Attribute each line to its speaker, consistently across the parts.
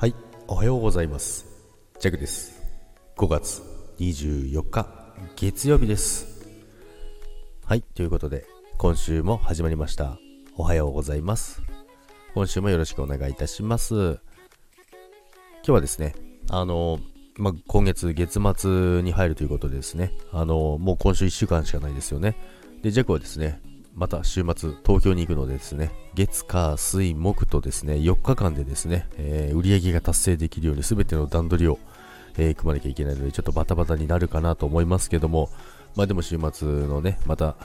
Speaker 1: はい、おはようございます。ジャグです。5月24日、月曜日です。はい、ということで、今週も始まりました。おはようございます。今週もよろしくお願いいたします。今日はですね、あの、まあ、今月月末に入るということでですね、あの、もう今週1週間しかないですよね。で、ジャグはですね、また週末東京に行くのでですね、月火水木とですね、4日間でですね、えー売り上げが達成できるように全ての段取りを、えー組まなきゃいけないので、ちょっとバタバタになるかなと思いますけども、まあでも週末のね、また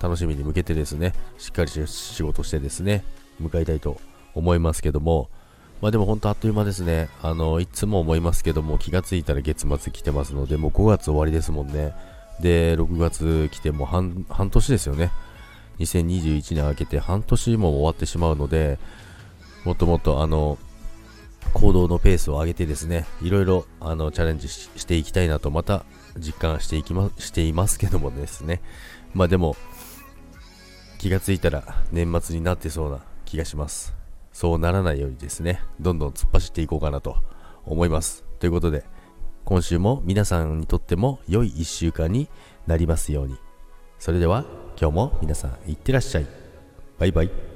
Speaker 1: 楽しみに向けてですね、しっかり仕事してですね、向かいたいと思いますけども、まあでも本当あっという間ですね。あの、いつも思いますけども、気がついたら月末来てますので、もう5月終わりですもんね。で、6月来てもう半年ですよね。2021年明けて半年も終わってしまうので、もっともっとあの、行動のペースを上げてですね、いろいろあのチャレンジしていきたいなとまた実感していきましていますけどもですね。まあでも、気がついたら年末になってそうな気がします。そうならないようにですね、どんどん突っ走っていこうかなと思います。ということで、今週も皆さんにとっても良い1週間になりますように。それでは今日も皆さんいってらっしゃい。バイバイ。